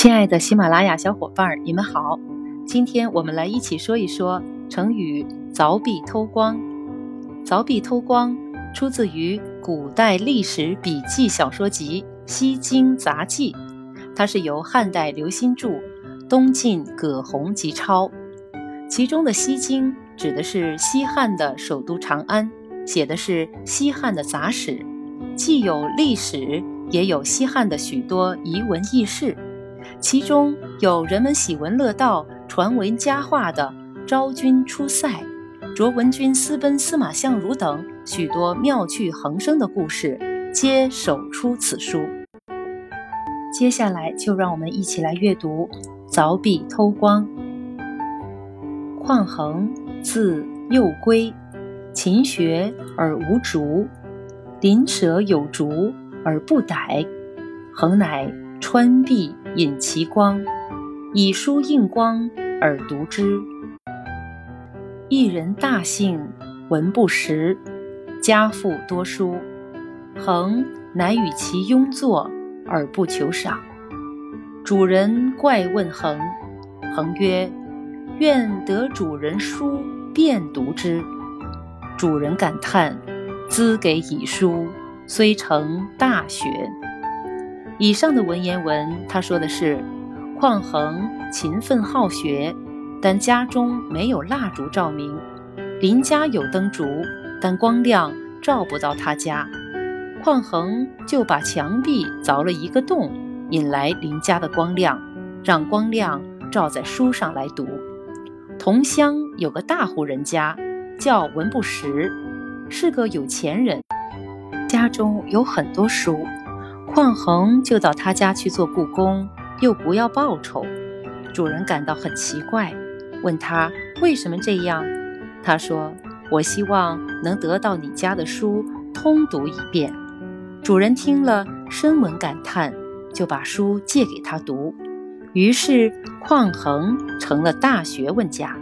亲爱的喜马拉雅小伙伴儿，你们好！今天我们来一起说一说成语“凿壁偷光”。凿壁偷光出自于古代历史笔记小说集《西京杂记》，它是由汉代刘歆著，东晋葛洪辑抄。其中的西京指的是西汉的首都长安，写的是西汉的杂史，既有历史，也有西汉的许多遗文轶事。其中有人们喜闻乐道、传为佳话的昭君出塞、卓文君私奔司马相如等许多妙趣横生的故事，皆首出此书。接下来就让我们一起来阅读《凿壁偷光》。况衡，字幼归，勤学而无竹，邻舍有竹而不逮，衡乃。穿壁引其光，以书应光而读之。一人大姓，文不识，家父多书，恒乃与其拥坐而不求赏。主人怪问恒，恒曰：“愿得主人书，便读之。”主人感叹：“兹给以书，虽成大学。”以上的文言文，他说的是，况衡勤奋好学，但家中没有蜡烛照明；邻家有灯烛，但光亮照不到他家。况衡就把墙壁凿了一个洞，引来邻家的光亮，让光亮照在书上来读。同乡有个大户人家，叫文不识，是个有钱人，家中有很多书。况衡就到他家去做故宫，又不要报酬，主人感到很奇怪，问他为什么这样。他说：“我希望能得到你家的书通读一遍。”主人听了，深闻感叹，就把书借给他读。于是况衡成了大学问家。